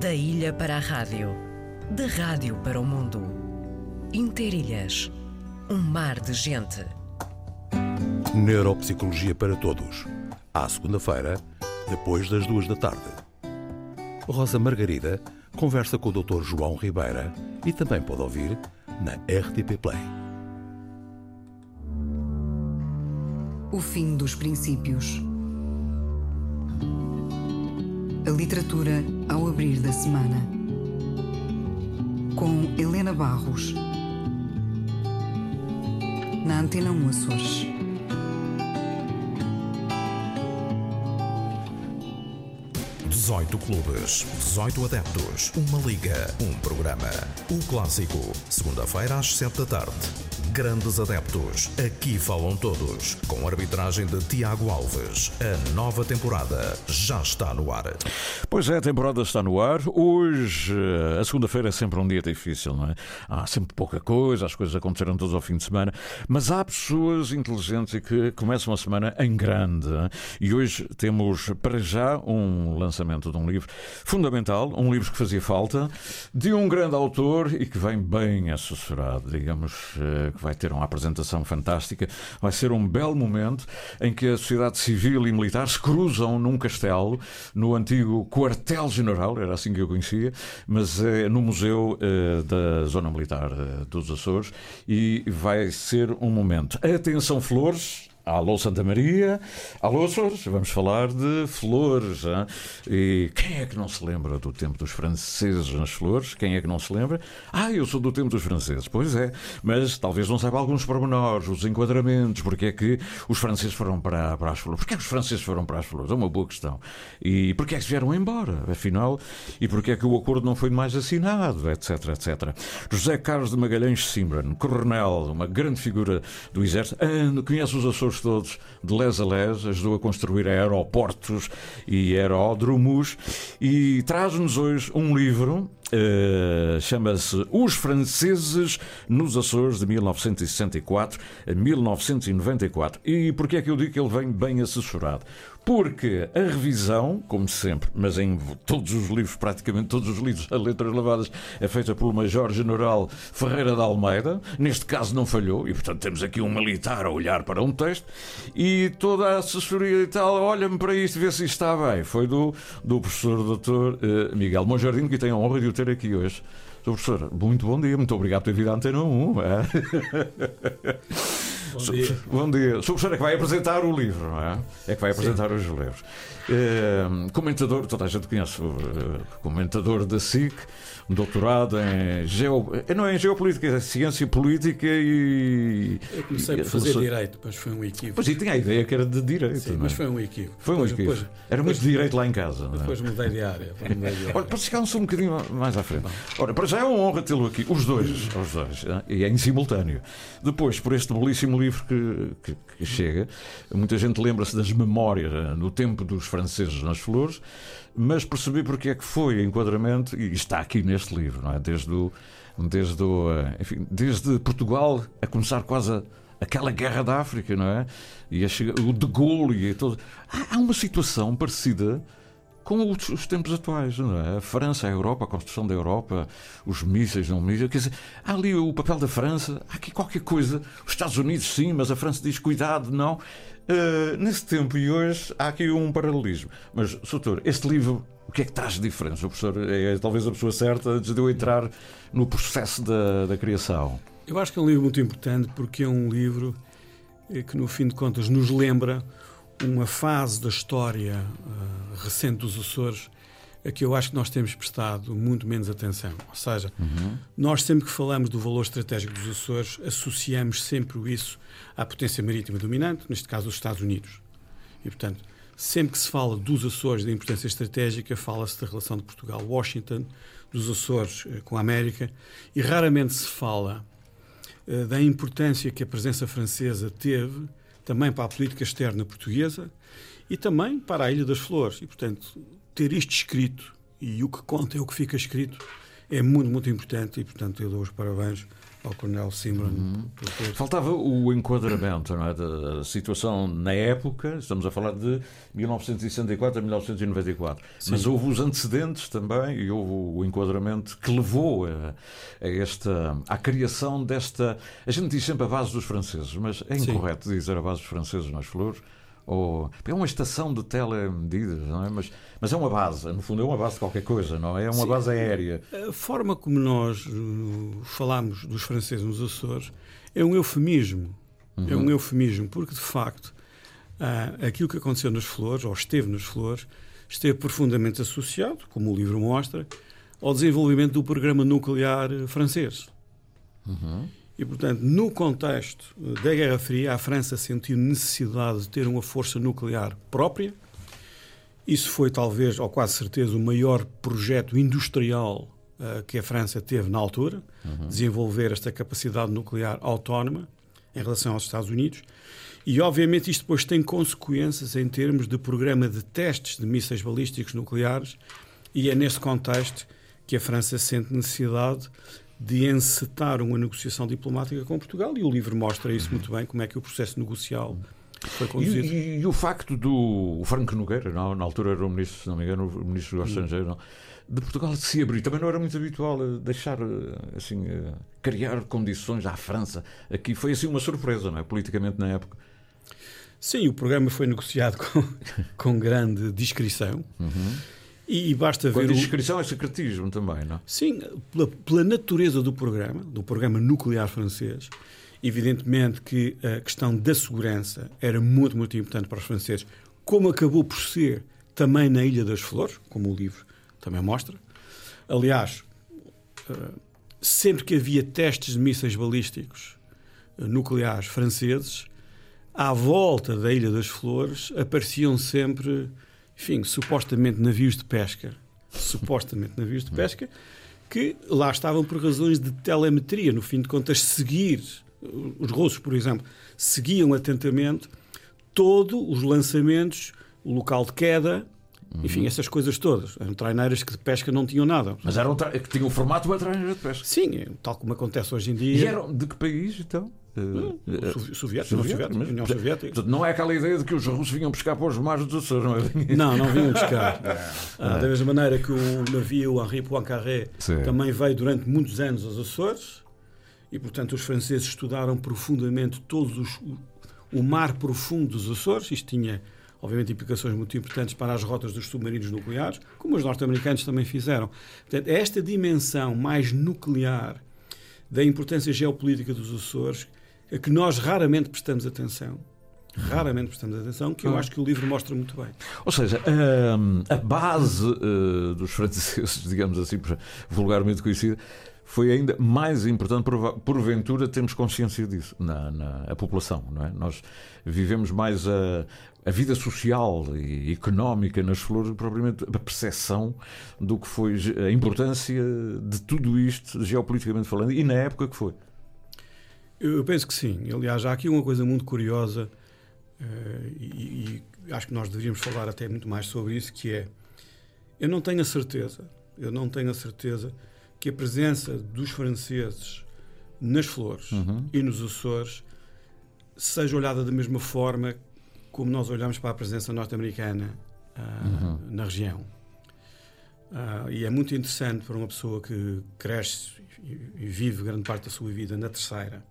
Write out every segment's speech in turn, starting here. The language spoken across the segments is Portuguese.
Da ilha para a rádio, da rádio para o mundo. Interilhas, um mar de gente. Neuropsicologia para todos. À segunda-feira, depois das duas da tarde. Rosa Margarida conversa com o Dr. João Ribeira e também pode ouvir na RTP Play. O fim dos princípios. A literatura ao abrir da semana. Com Helena Barros. Na Antena 1 Açores. Dezoito clubes, 18 adeptos, uma liga, um programa. O clássico, segunda-feira às sete da tarde. Grandes adeptos, aqui falam todos, com a arbitragem de Tiago Alves. A nova temporada já está no ar. Pois é, a temporada está no ar. Hoje, eh, a segunda-feira é sempre um dia difícil, não é? Há sempre pouca coisa, as coisas aconteceram todos ao fim de semana, mas há pessoas inteligentes que começam a semana em grande. E hoje temos para já um lançamento de um livro fundamental, um livro que fazia falta, de um grande autor e que vem bem assessorado, digamos, eh, que vai ter uma apresentação fantástica. Vai ser um belo momento em que a sociedade civil e militar se cruzam num castelo, no antigo quartel-general, era assim que eu conhecia, mas é no Museu eh, da Zona Militar eh, dos Açores, e vai ser um momento. Atenção, flores Alô Santa Maria, alô Açores, vamos falar de flores. Hein? E quem é que não se lembra do tempo dos franceses nas flores? Quem é que não se lembra? Ah, eu sou do tempo dos franceses. Pois é, mas talvez não saiba alguns pormenores, os enquadramentos, porque é que os franceses foram para, para as flores. Porquê é que os franceses foram para as flores? É uma boa questão. E porquê é que se vieram embora, afinal? E porquê é que o acordo não foi mais assinado, etc, etc. José Carlos de Magalhães Simbran, coronel, uma grande figura do exército, ah, conhece os Açores todos de les a les, ajudou a construir aeroportos e aeródromos e traz-nos hoje um livro Uh, chama-se Os Franceses nos Açores de 1964 a 1994. E porquê é que eu digo que ele vem bem assessorado? Porque a revisão, como sempre, mas em todos os livros, praticamente todos os livros a letras lavadas, é feita pelo Major-General Ferreira de Almeida. Neste caso não falhou, e portanto temos aqui um militar a olhar para um texto, e toda a assessoria e tal, olha-me para isto, vê se isto está bem. Foi do, do professor Dr. Uh, Miguel Monjardim, que tem a honra de o ter aqui hoje. Sr. Professor, muito bom dia, muito obrigado por ter vindo à Antena 1. É? Bom dia. Bom dia. O professor é que vai apresentar o livro, não é? É que vai apresentar Sim. os livros. É, comentador, toda a gente conhece o uh, comentador da SIC, um doutorado em, geo, não é em geopolítica, é ciência política e. Eu comecei a fazer direito, mas foi um equívoco. Pois e tinha a ideia que era de direito. Sim, mas foi um equívoco. Foi um equívoco. Depois, era muito depois, direito lá em casa. Depois é? mudei de área. Olha, para chegar um bocadinho mais à frente. Ora, para já é uma honra tê-lo aqui, os dois, os dois, e é em simultâneo. Depois, por este belíssimo livro que, que, que chega, muita gente lembra-se das memórias no tempo dos franceses nas flores mas percebi porque é que foi enquadramento, e está aqui neste livro, não é? Desde, o, desde, o, eh, enfim, desde Portugal a começar quase a, aquela guerra da África, não é? E a, o de Gaulle e todo. Há, há uma situação parecida com os, os, tempos atuais, não é? A França, a Europa, a construção da Europa, os mísseis, não mísseis, quer dizer, há ali o papel da França, há aqui qualquer coisa. Os Estados Unidos, sim, mas a França diz cuidado, não. Uh, nesse tempo e hoje há aqui um paralelismo. Mas, Soutor, este livro, o que é que traz de diferença? O professor é, é talvez a pessoa certa antes de eu entrar no processo da, da criação. Eu acho que é um livro muito importante porque é um livro eh, que, no fim de contas, nos lembra uma fase da história uh, recente dos Açores a que eu acho que nós temos prestado muito menos atenção. Ou seja, uhum. nós sempre que falamos do valor estratégico dos Açores, associamos sempre isso à potência marítima dominante, neste caso os Estados Unidos. E, portanto, sempre que se fala dos Açores, da importância estratégica, fala-se da relação de Portugal-Washington, dos Açores uh, com a América, e raramente se fala uh, da importância que a presença francesa teve também para a política externa portuguesa e também para a Ilha das Flores. E, portanto, ter isto escrito e o que conta é o que fica escrito é muito, muito importante e, portanto, eu dou os parabéns ao Coronel Simran. Uhum. Faltava o enquadramento não é, da situação na época, estamos a falar de 1964 a 1994, Sim. mas houve os antecedentes também e houve o enquadramento que levou a, a, esta, à criação desta. A gente diz sempre a base dos franceses, mas é incorreto Sim. dizer a base dos franceses nas flores ou é uma estação de telemedidas, não é? Mas, mas é uma base, no fundo é uma base de qualquer coisa, não é? É uma Sim. base aérea. A forma como nós uh, falamos dos franceses nos Açores é um eufemismo. Uhum. É um eufemismo, porque de facto uh, aquilo que aconteceu nas flores, ou esteve nas flores, esteve profundamente associado, como o livro mostra, ao desenvolvimento do programa nuclear francês. Uhum. E, portanto, no contexto da Guerra Fria, a França sentiu necessidade de ter uma força nuclear própria. Isso foi, talvez, ou quase certeza, o maior projeto industrial uh, que a França teve na altura, uhum. desenvolver esta capacidade nuclear autónoma em relação aos Estados Unidos. E, obviamente, isto depois tem consequências em termos de programa de testes de mísseis balísticos nucleares, e é nesse contexto que a França sente necessidade de encetar uma negociação diplomática com Portugal e o livro mostra isso muito bem, como é que o processo negocial foi conduzido. E, e, e o facto do Franco Nogueira, não, na altura era o ministro, se não me engano, o ministro dos Estrangeiros, não, de Portugal se abrir, também não era muito habitual eh, deixar, eh, assim, eh, criar condições à França. Aqui foi assim uma surpresa, não é? Politicamente na época. Sim, o programa foi negociado com, com grande discrição. Uhum. E, e basta Quando ver. A inscrição o... é secretismo também, não? Sim, pela, pela, natureza do programa, do programa nuclear francês, evidentemente que a questão da segurança era muito, muito importante para os franceses, como acabou por ser também na Ilha das Flores, como o livro também mostra. Aliás, eh, sempre que havia testes de mísseis balísticos eh, nucleares franceses, à volta da Ilha das Flores apareciam sempre enfim, supostamente navios de pesca, supostamente navios de pesca, que lá estavam por razões de telemetria, no fim de contas, seguir, os russos, por exemplo, seguiam atentamente todos os lançamentos, o local de queda, enfim, uhum. essas coisas todas. Eram traineiras que de pesca não tinham nada. Mas eram que tinham o formato de uma traineira de pesca. Sim, tal como acontece hoje em dia. E eram de que país, então? Uh, União Soviética. Não é aquela ideia de que os russos vinham pescar para os mares dos Açores, não é? Não, não vinham pescar. ah, da mesma maneira que o navio Henri Poincaré Sim. também veio durante muitos anos aos Açores e, portanto, os franceses estudaram profundamente todos os, o mar profundo dos Açores. Isto tinha, obviamente, implicações muito importantes para as rotas dos submarinos nucleares, como os norte-americanos também fizeram. Portanto, esta dimensão mais nuclear da importância geopolítica dos Açores a que nós raramente prestamos atenção. Raramente prestamos atenção, que eu acho que o livro mostra muito bem. Ou seja, a, hum, a base uh, dos franceses, digamos assim, vulgarmente conhecida, foi ainda mais importante, porventura, termos consciência disso na, na a população. Não é? Nós vivemos mais a, a vida social e económica nas flores, propriamente a percepção do que foi a importância de tudo isto, geopoliticamente falando, e na época que foi. Eu penso que sim. Aliás, há aqui uma coisa muito curiosa uh, e, e, acho que nós deveríamos falar até muito mais sobre isso, que é eu não tenho a certeza, eu não tenho a certeza que a presença dos franceses nas flores uhum. e nos Açores seja olhada da mesma forma como nós olhamos para a presença norte-americana uh, uhum. na região. Uh, e é muito interessante para uma pessoa que cresce e, e vive grande parte da sua vida na terceira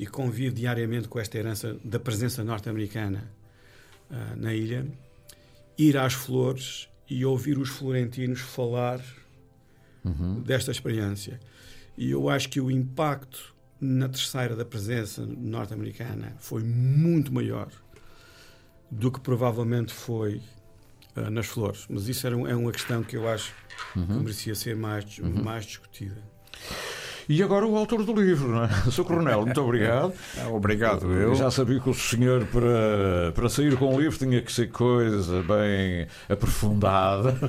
e convive diariamente com esta herança da presença norte-americana uh, na ilha, ir às flores e ouvir os florentinos falar uhum. desta experiência. E eu acho que o impacto na terceira da presença norte-americana foi muito maior do que provavelmente foi uh, nas flores. Mas isso era, é uma questão que eu acho uhum. que merecia ser mais, uhum. mais discutida. E agora o autor do livro, não é? Sr. Coronel, muito obrigado. Obrigado, eu. Já sabia que o senhor, para, para sair com o livro, tinha que ser coisa bem aprofundada.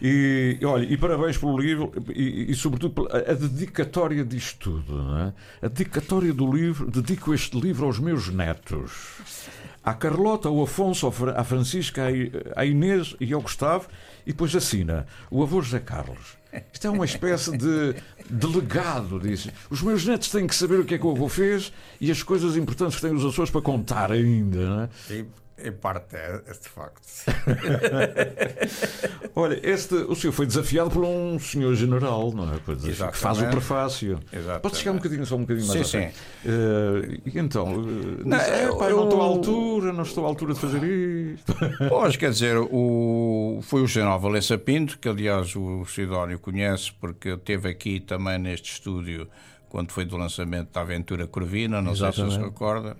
E, olha, e parabéns pelo livro e, e sobretudo, a dedicatória disto tudo, não é? A dedicatória do livro, dedico este livro aos meus netos. À Carlota, ao Afonso, à Francisca, à Inês e ao Gustavo e depois assina o avô José Carlos. Isto é uma espécie de delegado, disse. Os meus netos têm que saber o que é que o avô fez e as coisas importantes que têm os Açores para contar ainda, não é? Em, em parte é, é de facto. Olha, este, o senhor foi desafiado por um senhor general, não é? Que faz o prefácio. Exatamente. Pode chegar um bocadinho, só um bocadinho mais Sim, à frente. Uh, então, uh, Não, eu- "Epá, eu não estou à altura, não estou à altura de fazer isto. Pois, quer dizer, o, foi o general Valença Pinto, que aliás o Sidónio conhece, porque esteve aqui também neste estúdio quando foi do lançamento da Aventura Corvina, não sei se se Exatamente. recorda.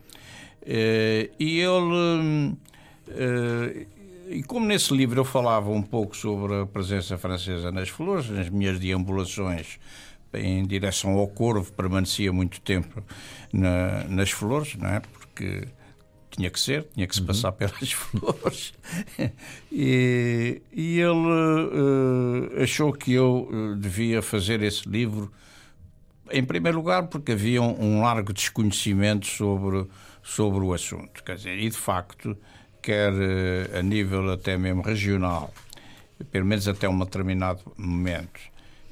Eh, e ele. eh, e como nesse livro eu falava um pouco sobre a presença francesa nas flores, nas minhas deambulações em direção ao Corvo, permanecia muito tempo na- nas flores, não é? Porque tinha que ser, tinha que se passar pelas flores. E, e ele eh, achou que eu devia fazer esse livro, em primeiro lugar, porque havia um, um largo desconhecimento sobre, sobre o assunto. Quer dizer, e de facto, quer eh, a nível até mesmo regional, pelo menos até um determinado momento,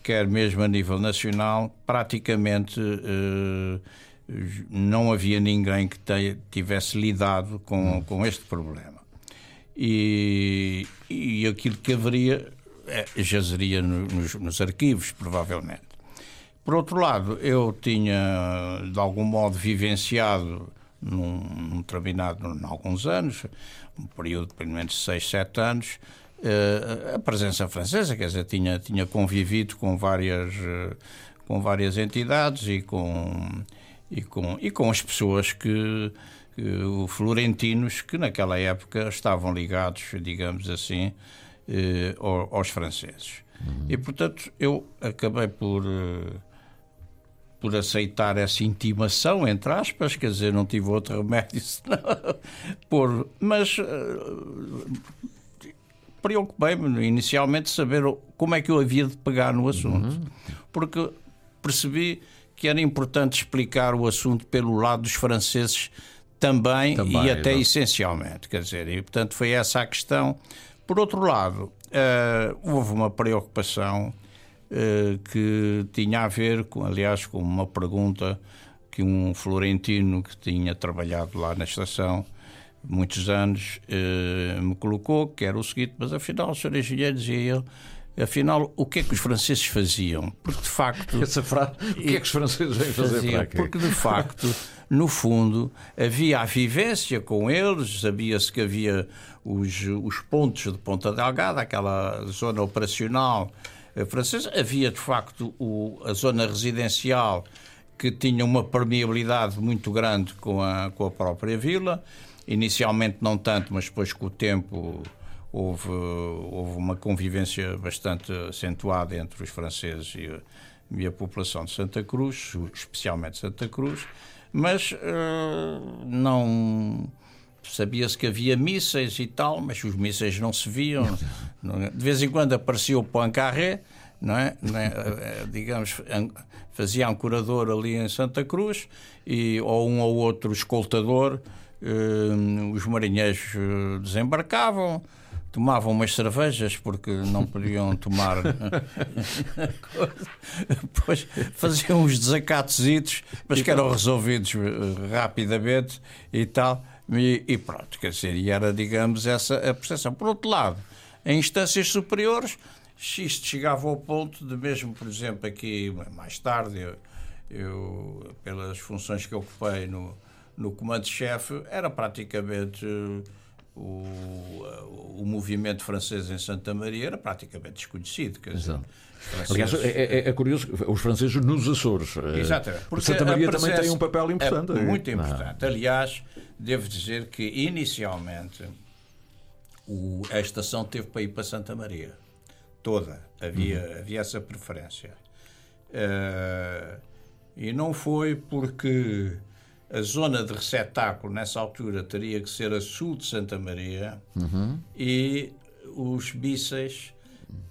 quer mesmo a nível nacional, praticamente eh, não havia ninguém que te- tivesse lidado com, com este problema. E, e aquilo que haveria eh, jazeria no- nos, nos arquivos, provavelmente. Por outro lado, eu tinha de algum modo vivenciado num, num determinado, em alguns anos, um período de pelo menos 6, 7 anos, eh, a presença francesa, quer dizer, tinha, tinha convivido com várias, eh, com várias entidades e com, e com, e com as pessoas que, que florentinos que naquela época estavam ligados, digamos assim, eh, ao- aos franceses. E portanto eu acabei por por aceitar essa intimação, entre aspas, quer dizer, não tive outro remédio senão por, mas eh, preocupei-me inicialmente saber o- como é que eu havia de pegar no assunto, porque percebi que era importante explicar o assunto pelo lado dos franceses também, Também, e até exato. essencialmente, quer dizer, e portanto foi essa a questão. Por outro lado, eh, houve uma preocupação que tinha a ver, com, aliás, com uma pergunta que um florentino que tinha trabalhado lá na estação muitos anos eh, me colocou, que era o seguinte, mas afinal, o senhor engenheiro, dizia ele, afinal, o que é que os franceses faziam? Porque de facto... Essa frase, o que é que os franceses vêm fazer Faziam, para aqui? porque de facto, no fundo, havia a vivência com eles, sabia-se que havia os, os pontos de Ponta Delgada, aquela zona operacional eh, francesa, havia de facto o- a zona residencial que tinha uma permeabilidade muito grande com a, com a própria vila. Inicialmente não tanto, mas depois com o tempo houve, houve uma convivência bastante acentuada entre os franceses e e a população de Santa Cruz, especialmente Santa Cruz, mas eh, não sabia-se que havia mísseis e tal, mas os mísseis não se viam. É? De vez em quando aparecia o Poincaré, não é? Não é? Eh, Digamos, fazia ancorador ali em Santa Cruz, e, ou um ou outro escoltador, eh, os marinheiros eh, desembarcavam, tomavam umas cervejas porque não podiam tomar depois faziam uns desacatositos, mas que eram resolvidos eh, rapidamente e tal. E, e pronto, quer dizer, e era, digamos, essa a percepção. Por outro lado, em instâncias superiores, isto chegava ao ponto de mesmo, por exemplo, aqui mais tarde, eu, eu, pelas funções que ocupei no, no comando-chefe, era praticamente eh, o, o movimento francês em Santa Maria era praticamente desconhecido. Quer dizer, Exato. os Aliás, franceses- é, é- é curioso, os franceses nos Açores. eh, Exatamente. Porque Santa Maria também tem um papel importante. É muito importante. Aliás, devo dizer que inicialmente o- a estação teve para ir para Santa Maria. Toda. Havia, Uhum. havia essa preferência. Eh, e não foi porque a zona de receptáculo nessa altura teria que ser a sul de Santa Maria Uhum. e os mísseis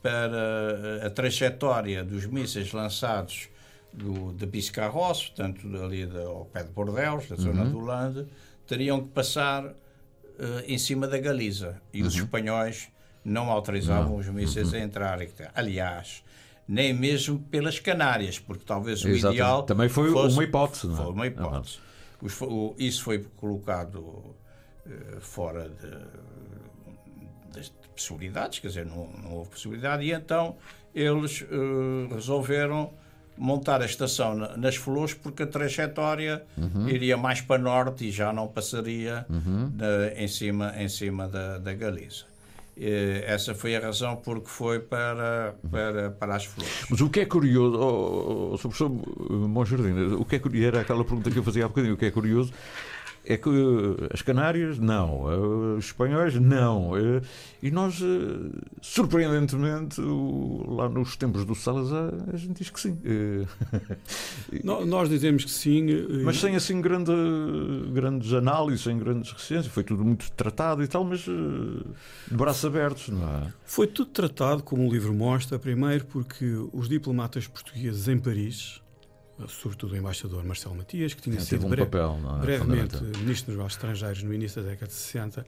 para a trajetória dos mísseis lançados do, de Biscarrosse, portanto ali da- ao pé de Bordeus, da zona do Lande, teriam que passar eh, em cima da Galiza. E os espanhóis não autorizavam os mísseis a entrar. Aliás, nem mesmo pelas Canárias, porque talvez o Exatamente. ideal. Também foi fosse- uma hipótese, não é? Foi uma hipótese. Os fo- o- isso foi colocado eh, fora de- das possibilidades, quer dizer, não, não houve possibilidade, e então eles eh, resolveram montar a estação na- nas Flores porque a trajetória iria mais para norte e já não passaria na- em cima, em cima da, da Galiza. Eh, Essa foi a razão porque foi para, para, para as Flores. Mas o que é curioso, oh, oh, Sr. professor Monjardim, o que é curioso, era aquela pergunta que eu fazia há bocadinho, o que é curioso é que eh, as Canárias, não, eh, os espanhóis, não. eh, E nós, surpreendentemente, lá nos tempos do Salazar, a gente diz que sim. Nós dizemos que sim. Mas sem assim grande, grandes análises, sem grandes recências. Foi tudo muito tratado e tal, mas de braços abertos, não é? Foi tudo tratado, como o livro mostra, primeiro porque os diplomatas portugueses em Paris, sobretudo o embaixador Marcelo Matias, que tinha Teve sido um papel, não é? brevemente ministro dos negócios estrangeiros no início da década de 60,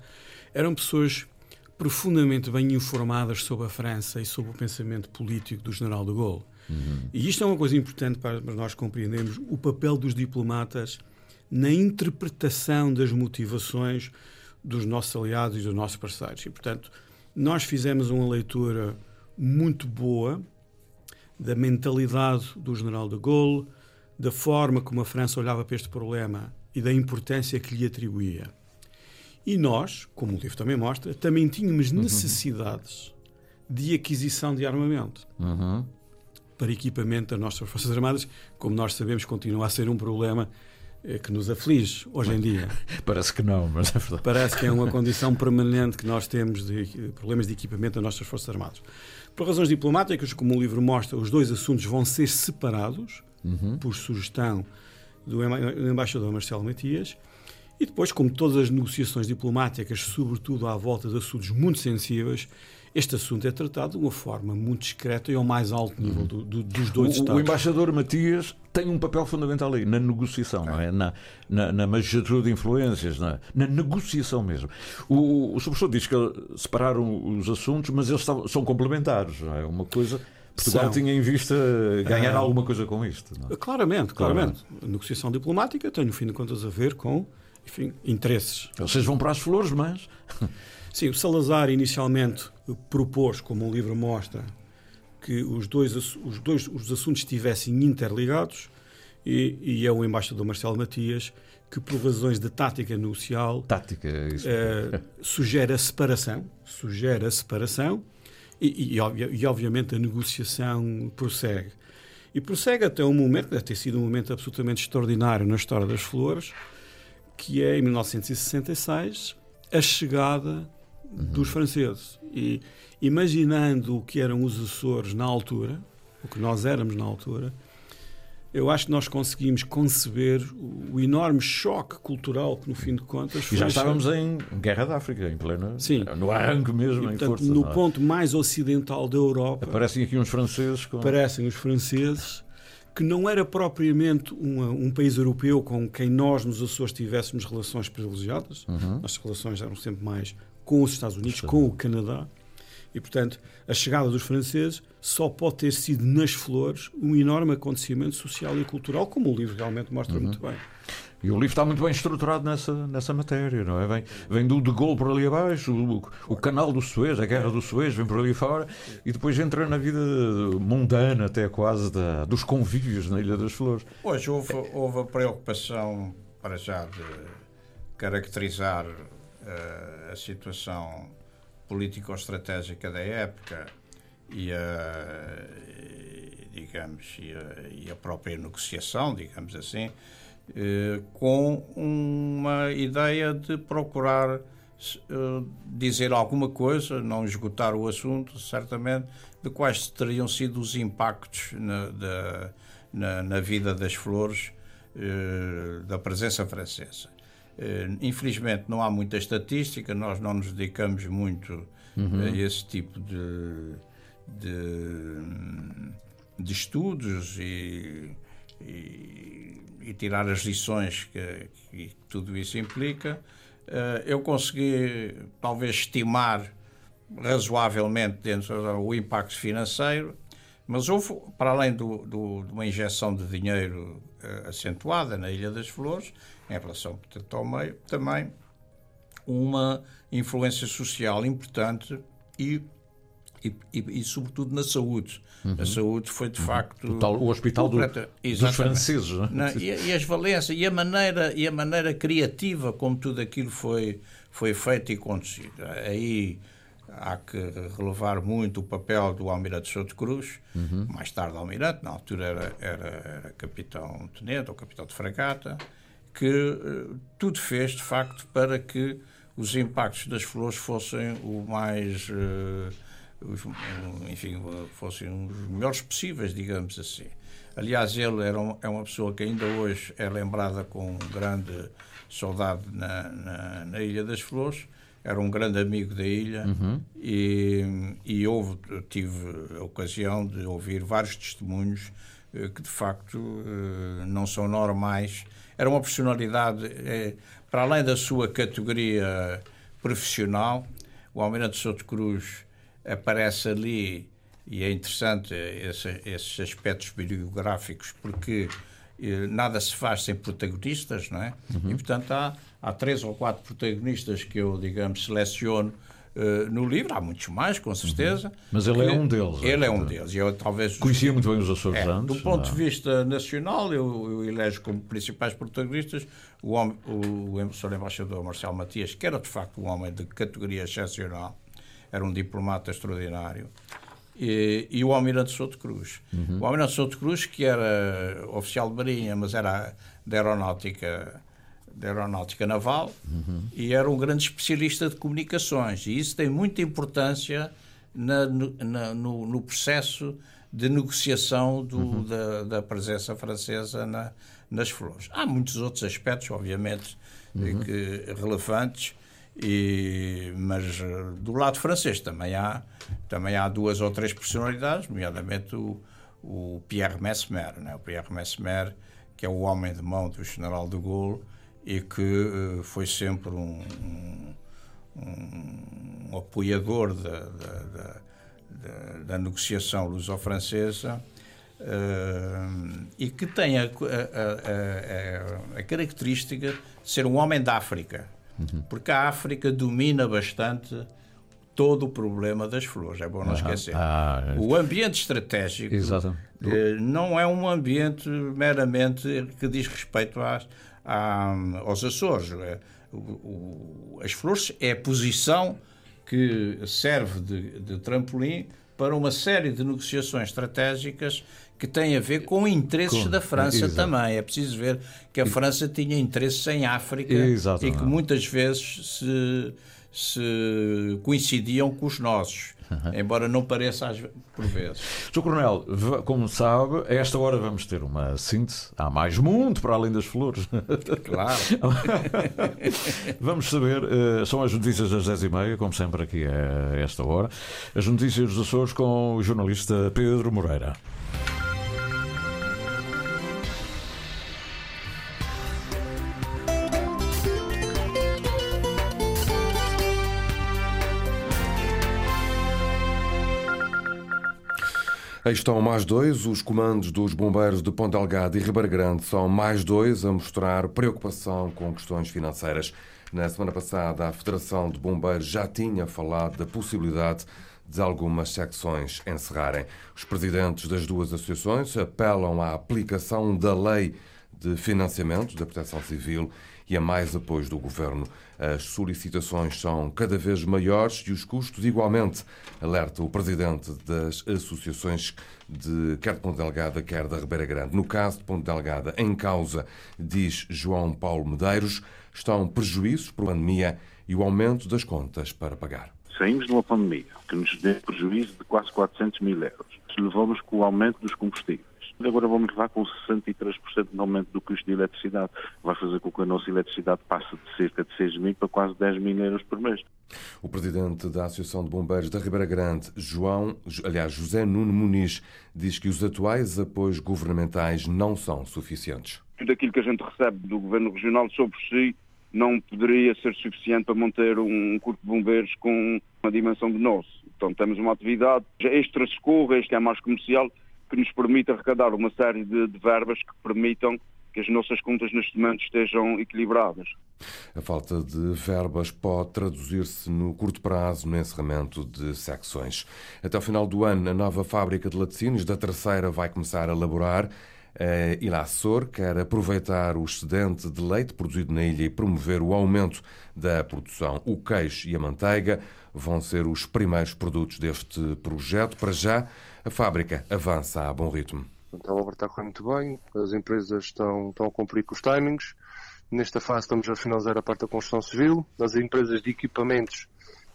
eram pessoas profundamente bem informadas sobre a França e sobre o pensamento político do general de Gaulle. E isto é uma coisa importante para para nós compreendermos o papel dos diplomatas na interpretação das motivações dos nossos aliados e dos nossos parceiros. E, portanto, nós fizemos uma leitura muito boa da mentalidade do general de Gaulle, da forma como a França olhava para este problema e da importância que lhe atribuía. E nós, como o livro também mostra, também tínhamos necessidades de aquisição de armamento Uhum. para equipamento das nossas Forças Armadas, como nós sabemos, continua a ser um problema eh, que nos aflige hoje em dia. Parece que não, mas é verdade. Parece que é uma condição permanente que nós temos de eh, problemas de equipamento das nossas Forças Armadas. Por razões diplomáticas, como o livro mostra, os dois assuntos vão ser separados, por sugestão do embaixador Marcelo Matias, e depois, como todas as negociações diplomáticas, sobretudo à volta de assuntos muito sensíveis, este assunto é tratado de uma forma muito discreta e ao mais alto nível do- do- dos dois O, o Estados. embaixador Matias tem um papel fundamental aí, na negociação, não é? Na, na, na magistratura de influências, na, na negociação mesmo. O, o professor diz que separaram os assuntos, mas eles são complementares, não é? Uma coisa. Portugal São. tinha em vista ganhar Ah. alguma coisa com isto. É? Claramente, claramente. A negociação diplomática tem, no fim de contas, a ver com enfim, interesses. Vocês vão para as flores, mas. Sim, o Salazar inicialmente propôs, como o livro mostra, que os dois, os dois os assuntos estivessem interligados e, e é o embaixador Marcelo Matias que, por razões de tática negocial, Tática, eh, sugere a separação, sugere a separação e, e, e, obviamente a negociação prossegue. E prossegue até um momento, deve ter sido um momento absolutamente extraordinário na história das flores, que é em 1966 a chegada dos franceses. E imaginando o que eram os Açores na altura, o que nós éramos na altura, eu acho que nós conseguimos conceber o, o enorme choque cultural que, no fim de contas, E já foi- estávamos em Guerra da África, em plena. Sim. No arranque mesmo, E, em portanto, força. no é? ponto mais ocidental da Europa, Aparecem aqui uns franceses com. aparecem os franceses, que não era propriamente uma- um país europeu com quem nós nos Açores tivéssemos relações privilegiadas. Uhum. Nossas relações eram sempre mais com os Estados Unidos, com o Canadá. E, portanto, a chegada dos franceses só pode ter sido nas flores um enorme acontecimento social e cultural, como o livro realmente mostra Uhum. muito bem. E o livro está muito bem estruturado nessa, nessa matéria, não é? Vem, vem do de Gaulle por ali abaixo, o, o canal do Suez, a guerra do Suez, vem por ali fora, e depois entra na vida mundana, até quase, da, dos convívios na Ilha das Flores. Hoje houve, houve a preocupação, para já, de caracterizar eh, a situação político-estratégica da época e a, digamos, e a, e a própria negociação, digamos assim, eh, com uma ideia de procurar eh, dizer alguma coisa, não esgotar o assunto, certamente, de quais teriam sido os impactos na, da- na, na vida das flores eh, da presença francesa. Eh, Infelizmente não há muita estatística, nós não nos dedicamos muito a esse tipo de, de, de estudos e, e, e tirar as lições que, que tudo isso implica. Eh, Eu consegui talvez estimar razoavelmente dentro do impacto financeiro, mas houve, para além do, do, de uma injeção de dinheiro acentuada na Ilha das Flores, em relação portanto, ao meio, também uma influência social importante e e, e, e, sobretudo na saúde. Uhum. A saúde foi de uhum. facto Total, o hospital do, dos franceses, é? e, e, as valências e a maneira e a maneira criativa como tudo aquilo foi foi feito e conduzido. Aí há que relevar muito o papel do Almirante Souto Cruz, uhum. mais tarde Almirante, na altura era, era, era capitão-tenente ou capitão de fragata, que uh, tudo fez de facto para que os impactos das flores fossem o mais. Uh, os, enfim, fossem os melhores possíveis, digamos assim. Aliás, ele era um, é uma pessoa que ainda hoje é lembrada com grande saudade na, na, na, Ilha das Flores. Era um grande amigo da ilha uhum. e, e houve, tive a ocasião de ouvir vários testemunhos eh, que de facto eh, não são normais. Era uma personalidade, eh, para além da sua categoria profissional, o Almirante Souto Cruz aparece ali, e é interessante esse, esses aspectos bibliográficos, porque nada se faz sem protagonistas, não é? Uhum. E, portanto, há, há três ou quatro protagonistas que eu, digamos, seleciono Uh, no livro, há muitos mais, com certeza. Uhum. Mas ele é um deles. Ele é, é um deles. Eu, talvez, Conhecia muito bem os Açores é, antes. Do ponto não. de vista nacional, eu, eu elejo como principais protagonistas o, homem, o, o. Embaixador Marcelo Matias, que era de facto um homem de categoria excepcional, era um diplomata extraordinário, e, e o Almirante Souto Cruz. Uhum. O Almirante Souto Cruz, que era oficial de marinha, mas era da aeronáutica, da aeronáutica naval, uhum. e era um grande especialista de comunicações. E isso tem muita importância na, na, no, no, processo de negociação do, uhum. da, da, presença francesa na, nas flores. Há muitos outros aspectos, obviamente, uhum. que, relevantes, e, mas eh, do lado francês também há, também há duas ou três personalidades, nomeadamente o, o Pierre Mesmer, né? o Pierre Mesmer, que é o homem de mão do general de Gaulle e que uh, foi sempre um, um, um apoiador da, da, da, da negociação luso-francesa uh, e que tem a, a, a, a característica de ser um homem da África Uhum. Porque a África domina bastante todo o problema das flores, é bom não esquecer. Ah, o ambiente estratégico eh, não é um ambiente meramente que diz respeito às, aos Açores. É, o, o, as flores é a posição que serve de, de trampolim para uma série de negociações estratégicas que têm a ver com interesses com, da França exato. também. É preciso ver que a França tinha interesses em África e que muitas vezes se, se coincidiam com os nossos. Embora não pareça às, por vezes. Sr. Coronel, como sabe, a esta hora vamos ter uma síntese. Há mais mundo para além das flores. Claro. vamos saber, uh, são as notícias das 10h30, como sempre aqui a esta hora. As notícias dos Açores com o jornalista Pedro Moreira. Aí estão mais dois. Os comandos dos bombeiros de Ponte Delgado e Ribeiro Grande são mais dois a mostrar preocupação com questões financeiras. Na semana passada, a Federação de Bombeiros já tinha falado da possibilidade de algumas secções encerrarem. Os presidentes das duas associações apelam à aplicação da lei de financiamento da Proteção Civil e a mais apoios do governo. As solicitações são cada vez maiores e os custos igualmente, alerta o presidente das associações de quer de Ponte Delgada, quer da Ribeira Grande. No caso de Ponte Delgada, em causa, diz João Paulo Medeiros, estão prejuízos por pandemia e o aumento das contas para pagar. Saímos de uma pandemia que nos deu prejuízo de quase 400 mil euros. Levamos com o aumento dos combustíveis Agora vamos levar com 63% de aumento do custo de eletricidade. Vai fazer com que a nossa eletricidade passe de cerca de 6 mil para quase 10 mil euros por mês. O presidente da Associação de Bombeiros da Ribeira Grande, João, aliás, José Nuno Muniz, diz que os atuais apoios governamentais não são suficientes. Tudo aquilo que a gente recebe do governo regional sobre si não poderia ser suficiente para manter um corpo de bombeiros com uma dimensão de nosso. Então temos uma atividade extra-socorro, este é mais comercial, que nos permite arrecadar uma série de, de verbas que permitam que as nossas contas neste momento estejam equilibradas. A falta de verbas pode traduzir-se no curto prazo no encerramento de secções. Até o final do ano, a nova fábrica de laticínios da terceira vai começar a elaborar. A Ilha Açor quer aproveitar o excedente de leite produzido na ilha e promover o aumento da produção. O queijo e a manteiga vão ser os primeiros produtos deste projeto. Para já, a fábrica avança a bom ritmo. Então, a obra está a correr muito bem, as empresas estão, estão a cumprir com os timings. Nesta fase estamos a finalizar a parte da construção civil. As empresas de equipamentos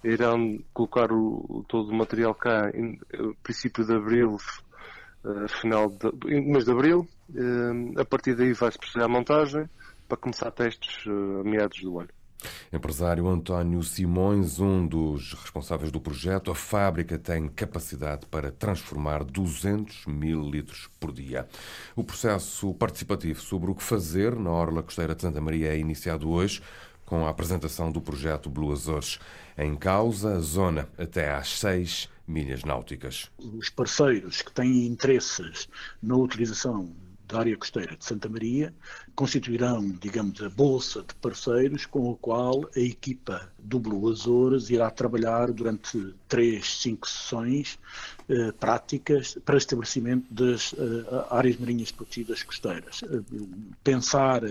irão colocar o, todo o material cá em princípio de abril, uh, final de, mês de abril. Uh, a partir daí vai-se proceder à montagem para começar testes a meados do ano. Empresário António Simões, um dos responsáveis do projeto, a fábrica tem capacidade para transformar 200 mil litros por dia. O processo participativo sobre o que fazer na Orla Costeira de Santa Maria é iniciado hoje com a apresentação do projeto Blue Azores. Em causa, a zona até às 6 milhas náuticas. Os parceiros que têm interesses na utilização da área costeira de Santa Maria constituirão, digamos, a bolsa de parceiros com a qual a equipa do Blue Azores irá trabalhar durante três, cinco sessões eh, práticas para estabelecimento das eh, áreas marinhas protegidas costeiras. Eh, pensar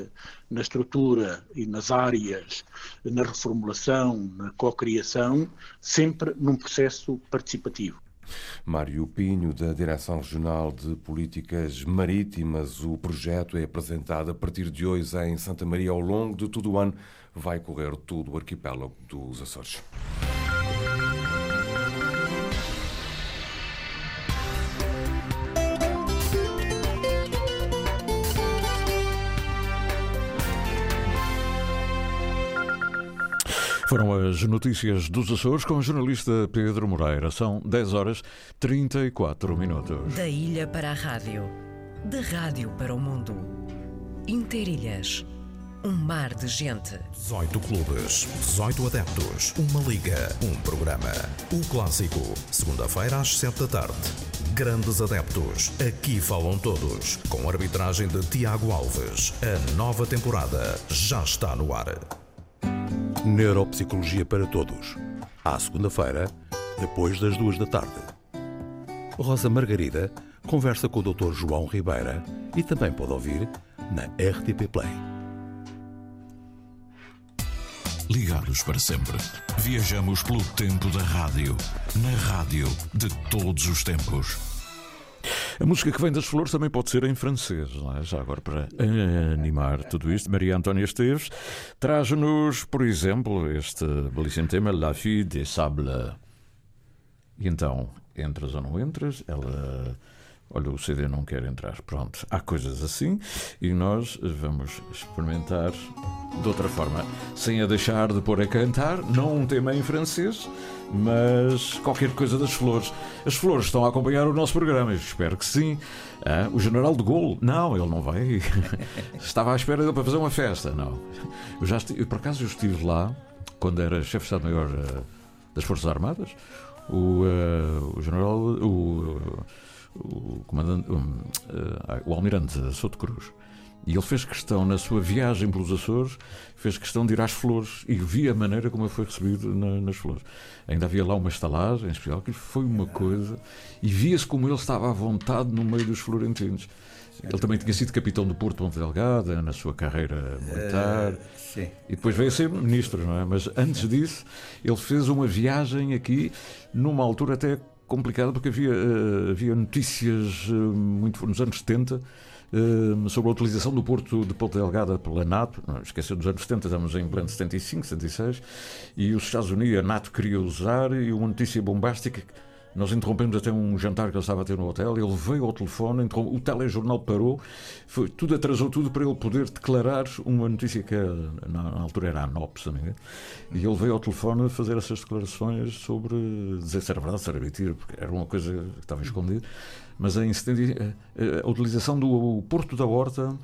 na estrutura e nas áreas, na reformulação, na cocriação, sempre num processo participativo. Mário Pinho, da Direção Regional de Políticas Marítimas. O projeto é apresentado a partir de hoje em Santa Maria. Ao longo de todo o ano vai correr todo o arquipélago dos Açores. Foram as notícias dos Açores com o jornalista Pedro Moreira. São 10 horas 34 minutos. Da ilha para a rádio, da rádio para o mundo. Interilhas. Um mar de gente. 18 clubes, 18 adeptos, uma liga, um programa. O clássico, segunda-feira às 7 da tarde. Grandes adeptos, aqui falam todos. Com arbitragem de Tiago Alves. A nova temporada já está no ar. Neuropsicologia para Todos. À segunda-feira, depois das duas da tarde. Rosa Margarida conversa com o Dr. João Ribeira e também pode ouvir na RTP Play. Ligados para sempre. Viajamos pelo tempo da rádio. Na rádio de todos os tempos. A música que vem das flores também pode ser em francês, é? já agora para animar tudo isto. Maria Antónia Esteves traz-nos, por exemplo, este belíssimo tema, La Fille des Sables. E então, entras ou não entras, ela. Olha, o CD não quer entrar. Pronto, há coisas assim e nós vamos experimentar de outra forma, sem a deixar de pôr a cantar, não um tema em francês, mas qualquer coisa das flores. As flores estão a acompanhar o nosso programa, Eu espero que sim. Ah, o General de Gaulle, não, ele não vai. Estava à espera dele para fazer uma festa, não. Eu já estive, por acaso eu estive lá quando era chefe de Estado-Maior uh, das Forças Armadas. O, uh, o General, o, o comandante, um, uh, o Almirante Souto Cruz e ele fez questão, na sua viagem pelos Açores, fez questão de ir às flores e vi a maneira como ele foi recebido na, nas flores. Ainda havia lá uma estalagem especial, que foi uma coisa, e via-se como ele estava à vontade no meio dos florentinos. Ele também tinha sido capitão do Porto Ponte Delgada na sua carreira militar. Uh, e depois veio a ser ministro, não é? Mas antes disso, ele fez uma viagem aqui, numa altura até complicada, porque havia, uh, havia notícias uh, muito nos anos 70 Ehm, sobre a utilização do porto de Ponta Delgada pela NATO, esqueceu dos anos 70, estamos em pleno 75, 76, e os Estados Unidos, a NATO queria usar, e uma notícia bombástica nós interrompemos até um jantar que ele estava a ter no hotel. Ele veio ao telefone, o telejornal parou, foi, tudo atrasou tudo para ele poder declarar uma notícia que na, altura era a NOP. E ele veio ao telefone fazer essas declarações sobre dizer se era verdade, se era mentira, porque era uma coisa que estava escondida. Mas em 70, a, a utilização do Porto da Horta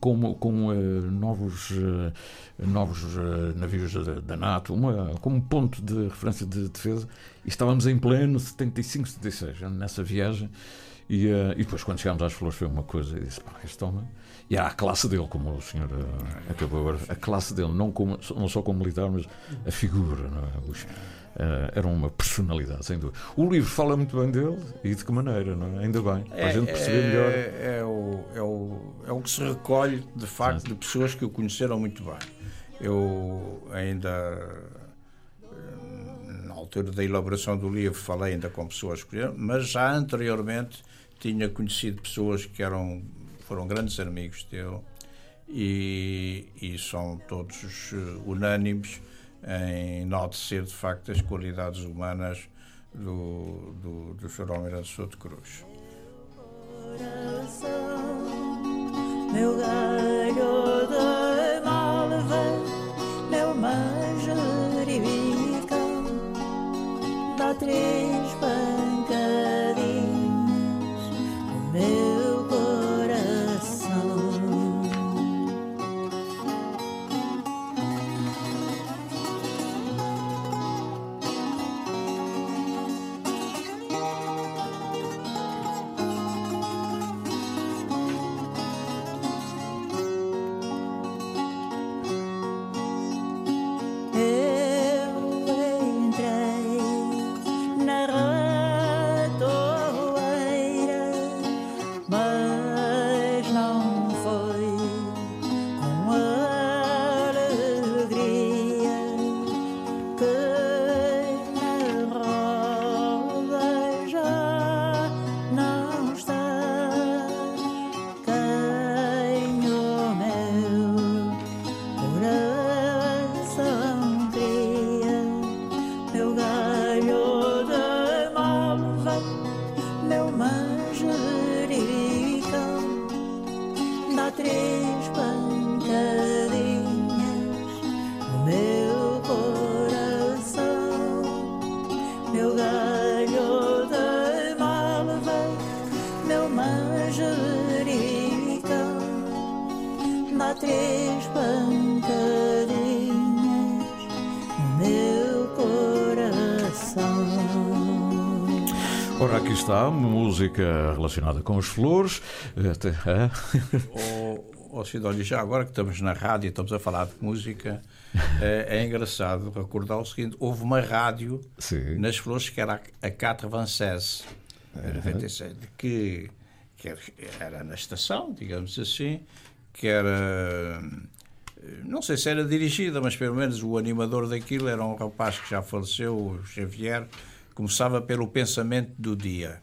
com, com uh, novos, uh, novos uh, navios da, da, NATO, uma, como ponto de referência de defesa, e estávamos em pleno 75, 76, nessa viagem. E, e depois, quando chegámos às flores, foi uma coisa, e disse: pá, este homem. E há a classe dele, como o senhor acabou agora, a classe dele, não, como, não só como militar, mas a figura, não é? Os, Uh, era uma personalidade, sem dúvida. O livro fala muito bem dele e de que maneira, não é? Ainda bem, para é, a gente perceber é, melhor. É o, é, o, é o que se recolhe, de facto, de pessoas que o conheceram muito bem. Eu ainda, eh, na altura da elaboração do livro, falei ainda com pessoas que mas já anteriormente tinha conhecido pessoas que eram, foram grandes amigos dele e, e são todos eh, unânimes em enaltecer de facto as qualidades humanas do, do, do Sr. Almirante Souto Cruz. Meu galho de malva, meu manjericão, dá três pancadinhas, meu está, música relacionada com as flores. Até, é? oh, Sidónio, já agora que estamos na rádio e estamos a falar de música, é, é engraçado recordar o seguinte: houve uma rádio Sim. nas flores que era a Quatre Vances, uhum. que, que era na estação, digamos assim, que era não sei se era dirigida, mas pelo menos o animador daquilo era um rapaz que já faleceu, o Xavier, começava pelo pensamento do dia.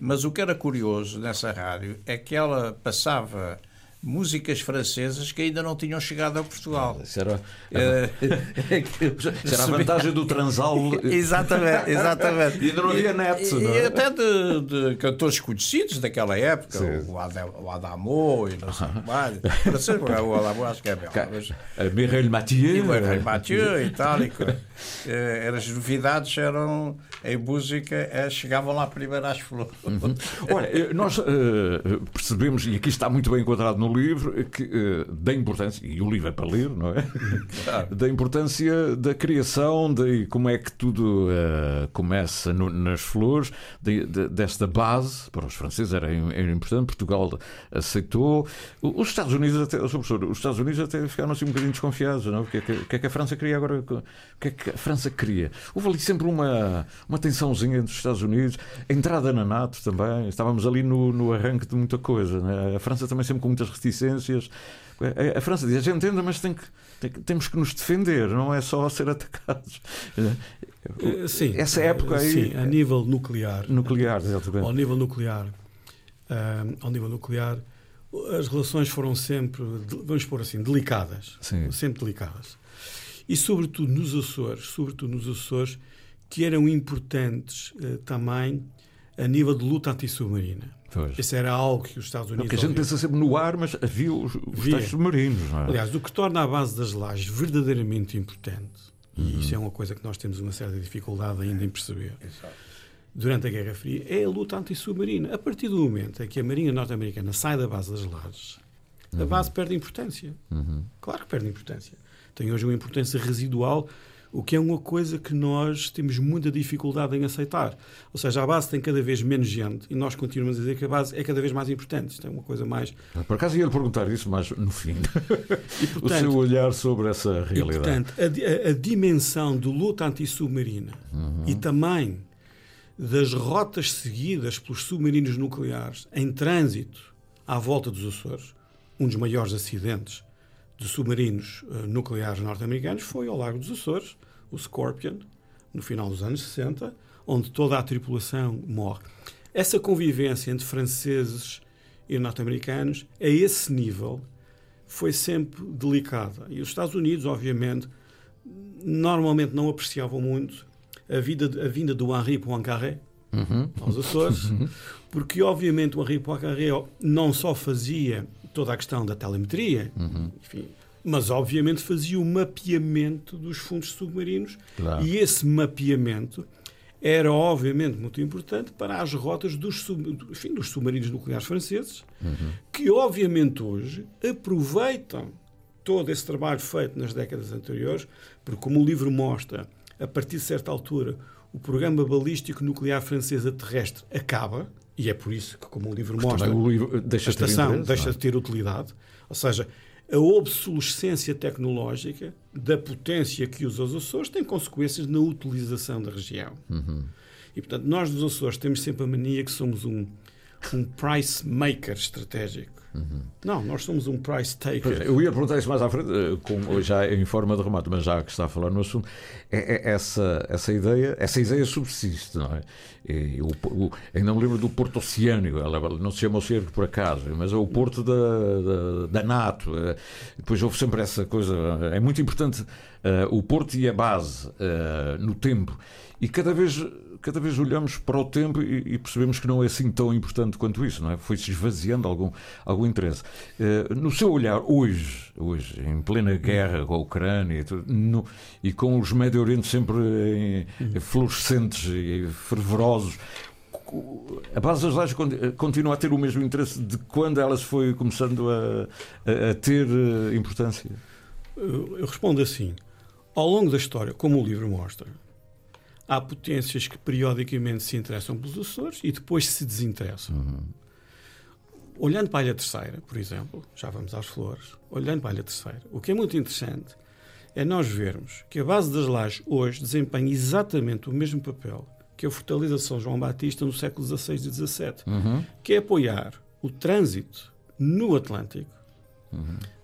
Mas o que era curioso nessa rádio é que ela passava músicas francesas que ainda não tinham chegado a Portugal. Isso era, era, isso era a vantagem do transal. exatamente, exatamente. E ainda não havia net. Não é? E até de, de, cantores conhecidos daquela época, o, Adel, o Adamo e não sei mais. Francês, o Adamo acho que é belga. Mireille Mathieu. Mireille Mathieu e tal. E, eh, as novidades eram em música, eh, chegavam lá primeiro às flores. Uhum. Olha, eh, nós uh, percebemos, e aqui está muito bem enquadrado no livro, que, uh, da importância, e o livro é para ler, não é? Claro. Da importância da criação, de como é que tudo uh, começa no, nas flores, de, de, desta base, para os franceses era, era, importante, Portugal aceitou. Os Estados Unidos até, professor, os Estados Unidos até ficaram assim um bocadinho desconfiados, não? O que é que, o que, é que a França queria agora? O que é que a França queria? Houve ali sempre uma, uma tensãozinha entre os Estados Unidos, a entrada na NATO também, estávamos ali no, no arranque de muita coisa. Né? A França também sempre com muitas reticências. A, a França diz: a gente entenda, mas tem que, tem, temos que nos defender, não é só ser atacados. Eh, sim, Essa época aí. Sim, a nível nuclear. Nuclear, exatamente. Ao nível nuclear. Uh, ao nível nuclear, as relações foram sempre, vamos pôr assim, delicadas. Sim. Sempre delicadas. E sobretudo nos Açores, sobretudo nos Açores, que eram importantes uh, também a nível de luta antissubmarina. Pois. Esse era algo que os Estados Unidos. Porque a gente pensa sempre no ar, mas havia os, os submarinos. Não é? Aliás, o que torna a base das lajes verdadeiramente importante, uhum. e isso é uma coisa que nós temos uma certa dificuldade ainda em perceber, Exato. durante a Guerra Fria, é a luta antissubmarina. A partir do momento em que a Marinha Norte-Americana sai da base das lajes, a base perde importância. Claro que perde importância. Tem hoje uma importância residual, o que é uma coisa que nós temos muita dificuldade em aceitar. Ou seja, a base tem cada vez menos gente e nós continuamos a dizer que a base é cada vez mais importante. Isto é uma coisa mais. Por acaso ia-lhe perguntar isso, mas no fim. E, o portanto, seu olhar sobre essa E, realidade. portanto, a, a- a dimensão de luta antissubmarina e também das rotas seguidas pelos submarinos nucleares em trânsito à volta dos Açores, um dos maiores acidentes de submarinos eh, nucleares norte-americanos foi ao Largo dos Açores, o Scorpion, no final dos anos 60, onde toda a tripulação morre. Essa convivência entre franceses e norte-americanos, a esse nível, foi sempre delicada. E os Estados Unidos, obviamente, normalmente não apreciavam muito a, vida, a vinda do Henri Poincaré aos Açores, porque, obviamente, o Henri Poincaré não só fazia toda a questão da telemetria, enfim, mas, obviamente, fazia o mapeamento dos fundos submarinos Claro. e esse mapeamento era, obviamente, muito importante para as rotas dos, sub- enfim, dos submarinos nucleares franceses, que, obviamente, hoje aproveitam todo esse trabalho feito nas décadas anteriores, porque, como o livro mostra, a partir de certa altura, o programa balístico nuclear francês a terrestre acaba, e é por isso que, como o livro mostra, o livro deixa a estação interesse, deixa é? de ter utilidade. Ou seja, a obsolescência tecnológica da potência que usa os Açores tem consequências na utilização da região. Uhum. E, portanto, nós dos Açores temos sempre a mania que somos um, um price maker estratégico. Não, nós somos um price taker. eu ia perguntar isso mais à frente, eh, com, já em forma de remate, mas já que está a falar no assunto, é, é essa, essa, ideia, essa ideia subsiste, não é? Ainda me lembro do Porto Oceânico, ela não se chama Oceânico por acaso, mas é o Porto da, da, da NATO. eh, Depois houve sempre essa coisa, é muito importante eh, o Porto e a base eh, no tempo. E cada vez, cada vez olhamos para o tempo e, e percebemos que não é assim tão importante quanto isso, não é? Foi-se esvaziando algum, algum interesse. Eh, no seu olhar, hoje, hoje, em plena guerra com a Ucrânia e, tudo, no- e com os Médio Oriente sempre em- em fluorescentes e fervorosos, a base das con- continua a ter o mesmo interesse de quando ela se foi começando a, a- a ter eh, importância? Eu respondo assim. Ao longo da história, como o livro mostra, há potências que periodicamente se interessam pelos Açores e depois se desinteressam. Olhando para a Ilha Terceira, por exemplo, já vamos às flores, olhando para a Ilha Terceira, o que é muito interessante é nós vermos que a base das lajes hoje desempenha exatamente o mesmo papel que a Fortaleza São João Batista no século XVI e XVII, que é apoiar o trânsito no Atlântico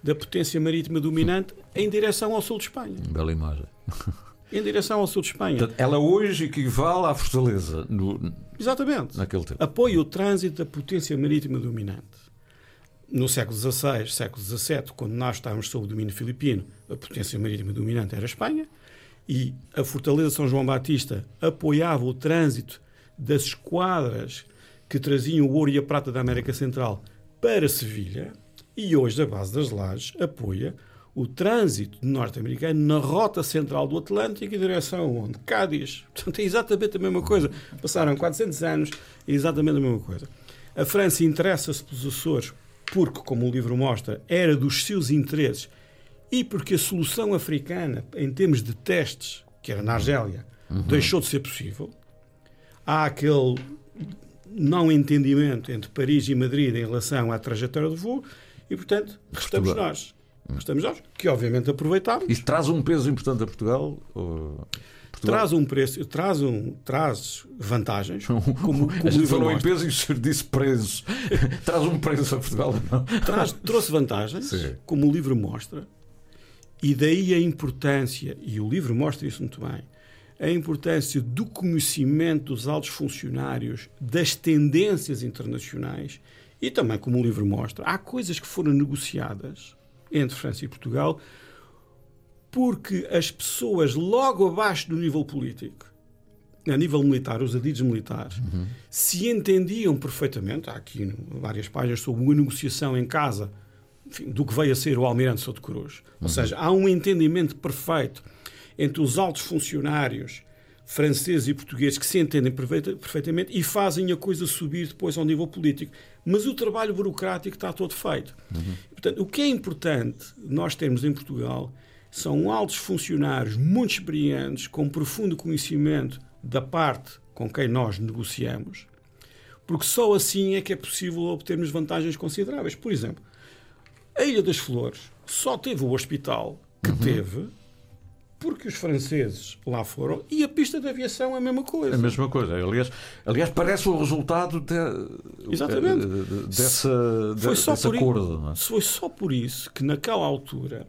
da potência marítima dominante em direção ao sul de Espanha. Bela imagem. Em direção ao sul de Espanha. Ela hoje equivale à Fortaleza no, Exatamente. naquele tempo. Apoia o trânsito da potência marítima dominante. No século XVI, século XVII, quando nós estávamos sob o domínio filipino, a potência marítima dominante era a Espanha e a Fortaleza São João Batista apoiava o trânsito das esquadras que traziam o ouro e a prata da América Central para Sevilha e hoje a base das lajes apoia o trânsito norte-americano na rota central do Atlântico em direção onde? Cádiz. Portanto, é exatamente a mesma coisa. Passaram 400 anos é exatamente a mesma coisa. A França interessa-se pelos Açores porque, como o livro mostra, era dos seus interesses e porque a solução africana, em termos de testes, que era na Argélia, deixou de ser possível. Há aquele não entendimento entre Paris e Madrid em relação à trajetória do voo e, portanto, restamos nós. Restamos nós, que obviamente aproveitámos. Isso traz um peso importante a Portugal? Ou... Portugal? Traz um preço, traz, um, traz vantagens, como, como a o gente livro falou em mostra. peso e o senhor disse preços. traz um preço a Portugal? Não? Traz, trouxe vantagens, Sim. como o livro mostra, e daí a importância, e o livro mostra isso muito bem, a importância do conhecimento dos altos funcionários das tendências internacionais e também, como o livro mostra, há coisas que foram negociadas entre França e Portugal porque as pessoas logo abaixo do nível político, a nível militar, os adidos militares, se entendiam perfeitamente. Há aqui no- várias páginas sobre uma negociação em casa enfim, do que veio a ser o Almirante Souto Cruz. Ou seja, há um entendimento perfeito entre os altos funcionários franceses e portugueses que se entendem perfeitamente e fazem a coisa subir depois ao nível político. Mas o trabalho burocrático está todo feito. Uhum. Portanto, o que é importante nós temos em Portugal são altos funcionários muito experientes, com profundo conhecimento da parte com quem nós negociamos, porque só assim é que é possível obtermos vantagens consideráveis. Por exemplo, a Ilha das Flores só teve o hospital que uhum. teve porque os franceses lá foram e a pista de aviação é a mesma coisa. A mesma coisa. Aliás, aliás parece o resultado de, Exatamente. dessa, foi só desse acordo. Isso, é? Foi só por isso que, naquela altura,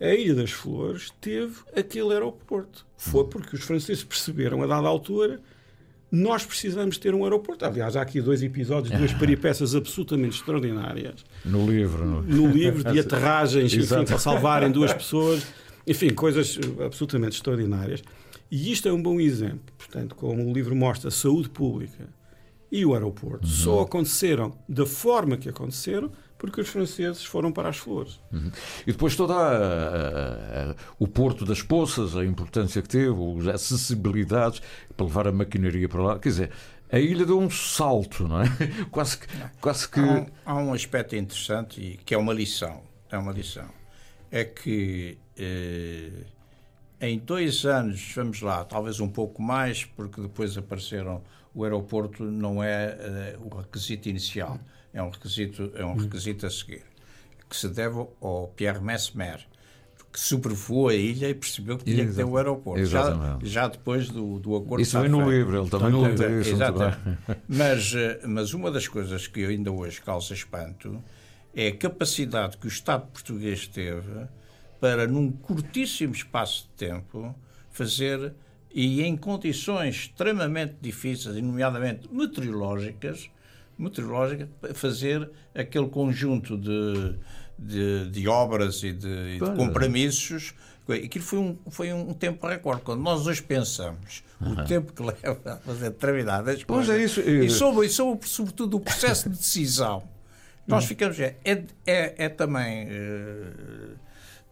a Ilha das Flores teve aquele aeroporto. Foi porque os franceses perceberam, a dada altura, nós precisamos ter um aeroporto. Aliás, há aqui dois episódios, duas peripécias absolutamente extraordinárias. No livro. No, no livro de aterragens, enfim, para salvarem duas pessoas. Enfim, coisas absolutamente extraordinárias. E isto é um bom exemplo. Portanto, como o livro mostra, saúde pública e o aeroporto uhum. só aconteceram da forma que aconteceram porque os franceses foram para as flores. Uhum. E depois todo o Porto das Poças, a importância que teve, as acessibilidades para levar a maquinaria para lá. Quer dizer, a ilha deu um salto, não é? Quase que. Quase que... Há, um, há um aspecto interessante e que é uma lição. É uma lição. É que eh, em dois anos, vamos lá, talvez um pouco mais, porque depois apareceram o aeroporto não é eh, o requisito inicial é um requisito, é um requisito a seguir, que se deve ao Pierre Mesmer, que sobrevoou a ilha e percebeu que tinha Exato. que ter o aeroporto. Já, já, depois do, do acordo. Isso vem no livro, ele também conta isso. Mas, eh, mas uma das coisas que ainda hoje causa espanto é a capacidade que o Estado português teve para, num curtíssimo espaço de tempo, fazer, e em condições extremamente difíceis, nomeadamente meteorológicas, meteorológica fazer aquele conjunto de, de, de obras e de, de compromissos. Aquilo foi um, foi um tempo recorde. Quando nós hoje pensamos o tempo que leva a fazer determinadas pois é coisas, é isso. E, sobre, e sobre, sobretudo, o processo de decisão, nós ficamos. É, é, é também eh,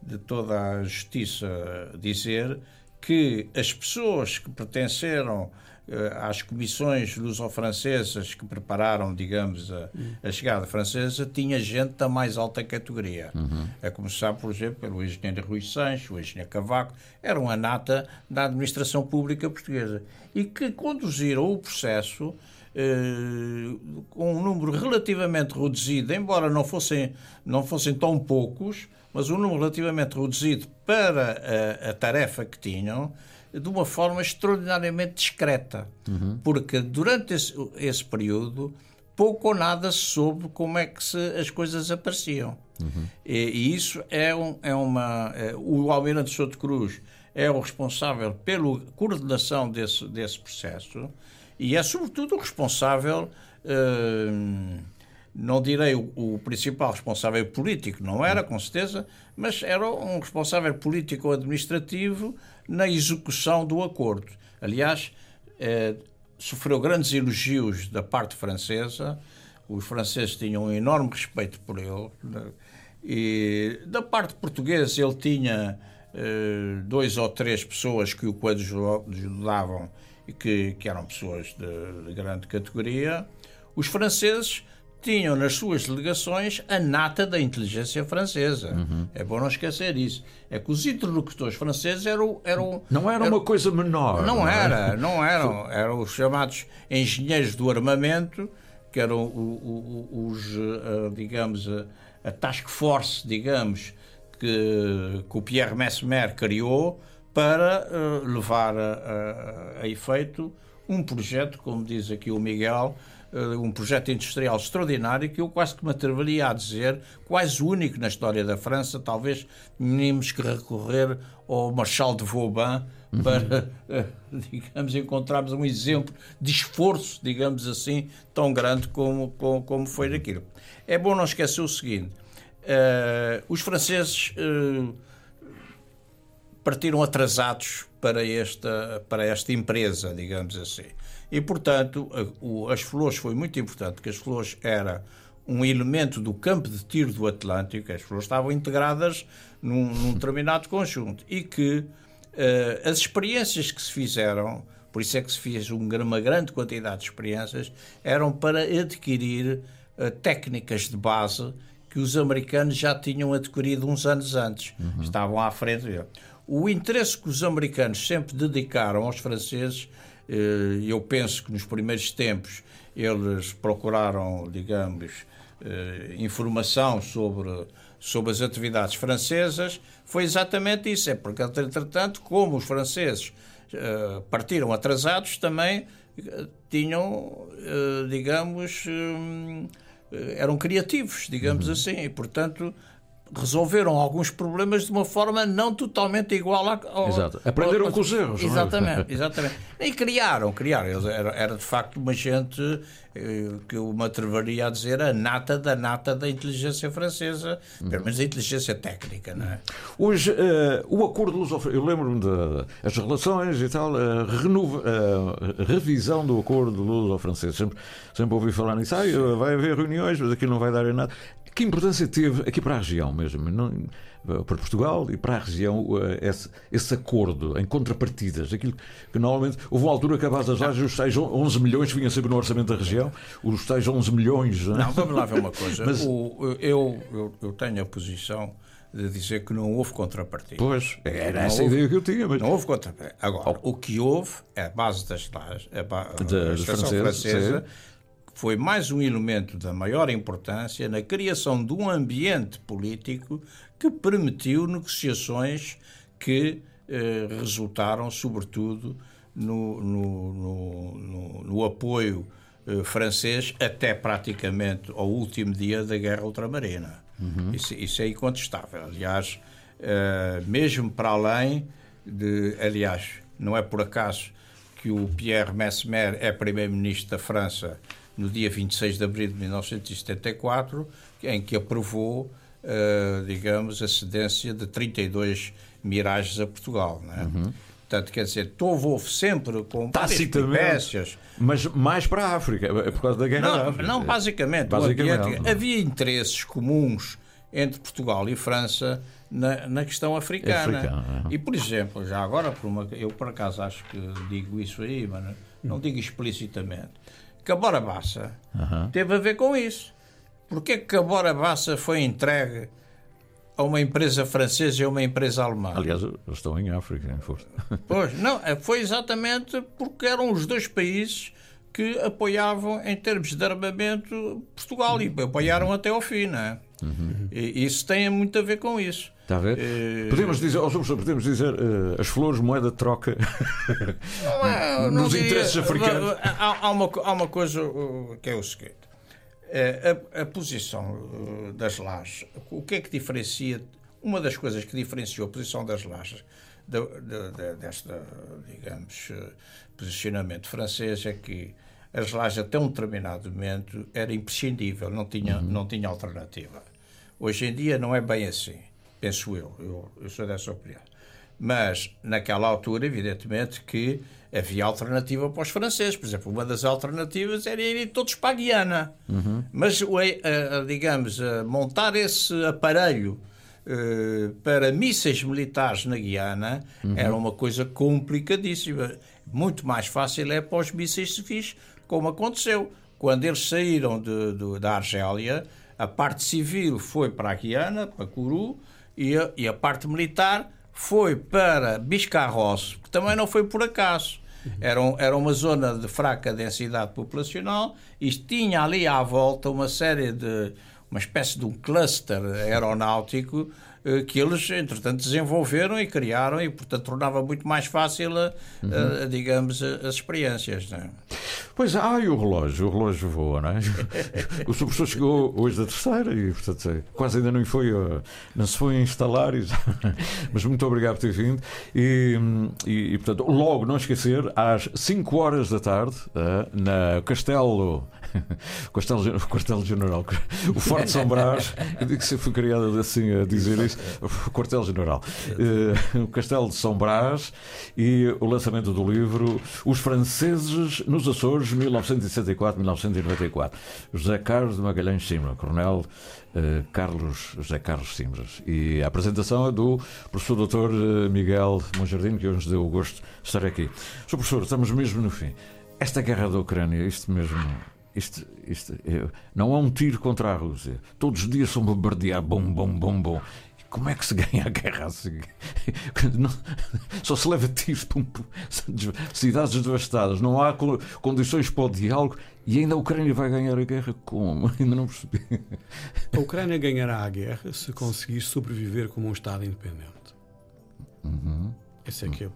de toda a justiça dizer que as pessoas que pertenceram eh, às comissões luso-francesas que prepararam, digamos, a, a, chegada francesa, tinha gente da mais alta categoria. Uhum. A começar, por exemplo, pelo engenheiro Rui Sancho, o engenheiro Cavaco, eram a nata da administração pública portuguesa e que conduziram o processo eh, com um número relativamente reduzido, embora não fossem, não fossem tão poucos, mas um número relativamente reduzido para a, a tarefa que tinham, de uma forma extraordinariamente discreta, uhum. porque durante esse, esse, período pouco ou nada se soube como é que se, as coisas apareciam. Uhum. E, e, isso é, um, é uma. É, o Almirante Souto Cruz é o responsável pela coordenação desse, desse processo e é, sobretudo, o responsável. Uh, não direi o, o, principal responsável político, não era, com certeza, mas era um responsável político ou administrativo na execução do acordo. Aliás, eh, sofreu grandes elogios da parte francesa, os franceses tinham um enorme respeito por ele, né? e da parte portuguesa ele tinha eh, dois ou três pessoas que o coadjudavam e que, que eram pessoas de, de grande categoria. Os franceses tinham nas suas delegações a nata da inteligência francesa. Uhum. É bom não esquecer isso. É que os interlocutores franceses eram. eram não era, uma coisa menor. Não, não era, não eram. Eram os chamados engenheiros do armamento, que eram os, eh, digamos, a task force, digamos, que, que o Pierre Mesmer criou para uh, levar a, a, a efeito um projeto, como diz aqui o Miguel, eh, um projeto industrial extraordinário que eu quase que me atreveria a dizer, quase único na história da França, talvez tínhamos que recorrer ao Marshal de Vauban para, uhum. digamos, encontrarmos um exemplo de esforço, digamos assim, tão grande como, como, como foi aquilo. É bom não esquecer o seguinte, uh, os franceses uh, partiram atrasados para esta, para esta empresa, digamos assim. E, portanto, as flores foi muito importante, porque as flores era um elemento do campo de tiro do Atlântico, as flores estavam integradas num, num determinado conjunto e que uh, as experiências que se fizeram, por isso é que se fez uma grande quantidade de experiências, eram para adquirir uh, técnicas de base que os americanos já tinham adquirido uns anos antes. Uhum. Estavam à frente dele. O interesse que os americanos sempre dedicaram aos franceses, uh, eu penso que nos primeiros tempos eles procuraram, digamos, informação sobre sobre as atividades francesas foi exatamente isso. É porque, entretanto, como os franceses uh, partiram atrasados, também tinham, digamos, eram criativos, digamos uhum. assim, e, portanto, resolveram alguns problemas de uma forma não totalmente igual ao. Exato. Aprenderam ao, com os erros. É? Exatamente, exatamente. E criaram, criaram. Era, era de facto uma gente eh, que eu me atreveria a dizer a nata da nata da inteligência francesa, uhum. pelo menos da inteligência técnica, não é? Hoje, uh, o acordo luso eu lembro-me das relações e tal, a, renova, a revisão do acordo luso-francês. Sempre, sempre ouvi falar nisso. Ah, vai haver reuniões, mas aqui não vai dar em nada. Que importância teve aqui para a região mesmo, não, para Portugal e para a região, eh, esse, esse acordo em contrapartidas? Aquilo que normalmente houve uma altura que a base das lajes, os tais 11 milhões vinham sempre no orçamento da região, os tais 11 milhões. Não, é? não vamos lá ver uma coisa. Mas, o, eu, eu, eu tenho a posição de dizer que não houve contrapartida. Pois, era não essa houve, ideia que eu tinha. Mas... Não houve contrapartida. Agora, oh. o que houve é a base das lajes, a, ba... a francesa, francesa foi mais um elemento da maior importância na criação de um ambiente político que permitiu negociações que eh, resultaram, sobretudo, no, no, no, no apoio eh, francês até praticamente ao último dia da Guerra Ultramarina. Uhum. Isso, isso, é incontestável. Aliás, eh, mesmo para além de. Aliás, não é por acaso que o Pierre Mesmer é primeiro-ministro da França no dia 26 de abril de 1974, em que aprovou, uh, digamos, a cedência de 32 miragens a Portugal. Não é? Uhum. Portanto, quer dizer, houve sempre com espécies. Mas mais para a África, é por causa da guerra não, África. Não, basicamente. basicamente havia interesses comuns entre Portugal e França na, na questão africana. africana é. E, por exemplo, já agora, por uma, eu por acaso acho que digo isso aí, mas não, não digo explicitamente que a Bora Bassa uhum. teve a ver com isso. Porquê que a Bora Bassa foi entregue a uma empresa francesa e a uma empresa alemã? Aliás, eles estão em África, em força. Pois, não, é, foi exatamente porque eram os dois países que apoiavam, em termos de armamento, Portugal e apoiaram até ao fim, não é? Uhum. E isso tem muito a ver com isso. Está a ver? Uh... Podemos dizer, oh, podemos dizer uh, as flores moeda de troca não é, nos não interesses africanos. Há, há, uma, há uma coisa que é o seguinte: a, a posição das lajes, o que é que diferencia? Uma das coisas que diferenciou a posição das lajes de, de, de, desta, digamos, posicionamento francês é que as lajes até um determinado momento era imprescindível, não tinha, uhum. não tinha alternativa. Hoje em dia não é bem assim penso eu, eu, eu sou dessa opinião. Mas, naquela altura, evidentemente que havia alternativa para os franceses. Por exemplo, uma das alternativas era irem todos para a Guiana. Uhum. Mas, digamos, montar esse aparelho para mísseis militares na Guiana uhum. era uma coisa complicadíssima. Muito mais fácil é para os mísseis civis, como aconteceu. Quando eles saíram de, de, da Argélia, a parte civil foi para a Guiana, para Curu, e a, e a parte militar foi para Biscarrosse, que também não foi por acaso. Era, um, era uma zona de fraca densidade populacional e tinha ali à volta uma série de. uma espécie de um cluster aeronáutico que eles, entretanto, desenvolveram e criaram e, portanto, tornava muito mais fácil, uhum. digamos, as experiências. É? Pois, ah, o relógio, o relógio voa, não é? o professor chegou hoje da terceira e, portanto, quase ainda não foi, não se foi instalar, mas muito obrigado por ter vindo. E, e, portanto, logo, não esquecer, às 5 horas da tarde, eh, na Castelo o quartel-general, o Forte São Brás, que se foi criado assim a dizer isso, o quartel-general, uh, o Castelo de São Brás e o lançamento do livro Os Franceses nos Açores, 1964-1994. José Carlos de Magalhães Simra, coronel uh, Carlos José Carlos Simbras. E a apresentação é do professor doutor eh, Miguel Monjardino, que hoje deu o gosto de estar aqui. Sr. professor, estamos mesmo no fim. Esta guerra da Ucrânia, isto mesmo. Isto é, não há um tiro contra a Rússia. Todos os dias são bombardeados, bom, bom, bom, bom. Como é que se ganha a guerra assim? Não, só se leva tiros, pum, cidades devastadas, não há condições para o diálogo e ainda a Ucrânia vai ganhar a guerra como? Ainda não percebi. A Ucrânia ganhará a guerra se conseguir sobreviver como um Estado independente. Uhum. Esse é que é.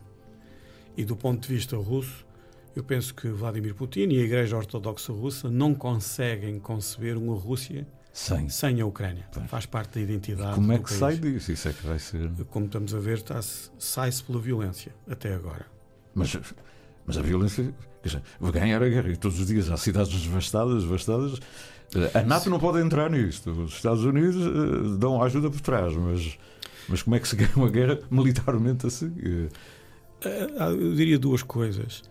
E do ponto de vista russo, eu penso que Vladimir Putin e a Igreja Ortodoxa Russa não conseguem conceber uma Rússia sem, sem a Ucrânia. Pois. Faz parte da identidade. Como é que país. sai disso? Isso é que vai ser. Como estamos a ver, sai-se pela violência, até agora. Mas, mas a violência. Dizer, ganhar a guerra e todos os dias há cidades devastadas, devastadas. A NATO não pode entrar nisto. Os Estados Unidos uh, dão ajuda por trás, mas, mas como é que se ganha uma guerra militarmente assim? Uh, eu diria duas coisas.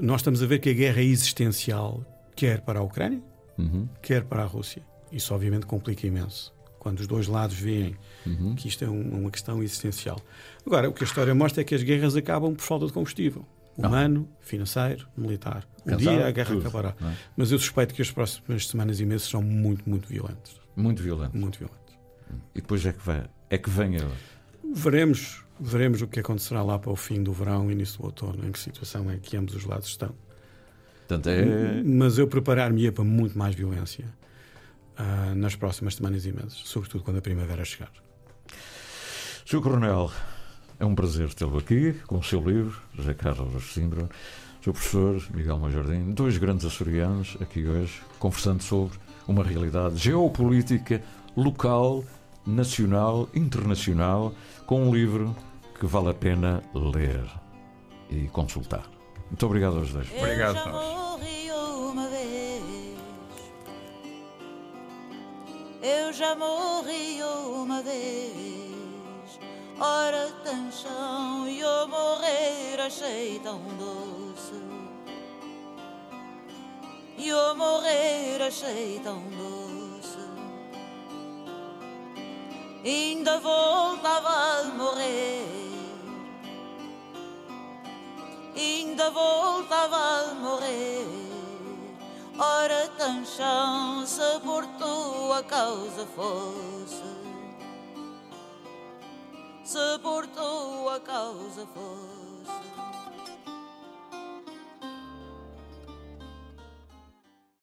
Nós estamos a ver que a guerra é existencial, quer para a Ucrânia, uhum. quer para a Rússia. Isso, obviamente, complica imenso. Quando os dois lados veem uhum. que isto é um, uma questão existencial. Agora, o que a história mostra é que as guerras acabam por falta de combustível humano, financeiro, militar. Um dia a guerra tudo, acabará. É? Mas eu suspeito que as próximas semanas e meses são muito, muito violentos. Muito violentos. Muito violentos. E depois é que, vai, é que vem a... Veremos, veremos o que acontecerá lá para o fim do verão início do outono, em que situação é que ambos os lados estão. Portanto, é... Mas eu preparar-me para muito mais violência uh, nas próximas semanas e meses, sobretudo quando a primavera chegar. Sr. Coronel, é um prazer tê-lo aqui com o seu livro, José Carlos Simbra, seu professor Miguel Majardim, dois grandes açorianos aqui hoje, conversando sobre uma realidade geopolítica local, nacional, internacional, com um livro que vale a pena ler e consultar. Muito obrigado aos dois. Obrigado a nós. Eu já morri uma vez. Ora, tanchão, e eu morrer achei tão doce. E eu morrer achei tão doce. Ainda voltava a morrer. Ainda voltava a morrer. Ora, tanchão, se por tua causa fosse se por tua causa for.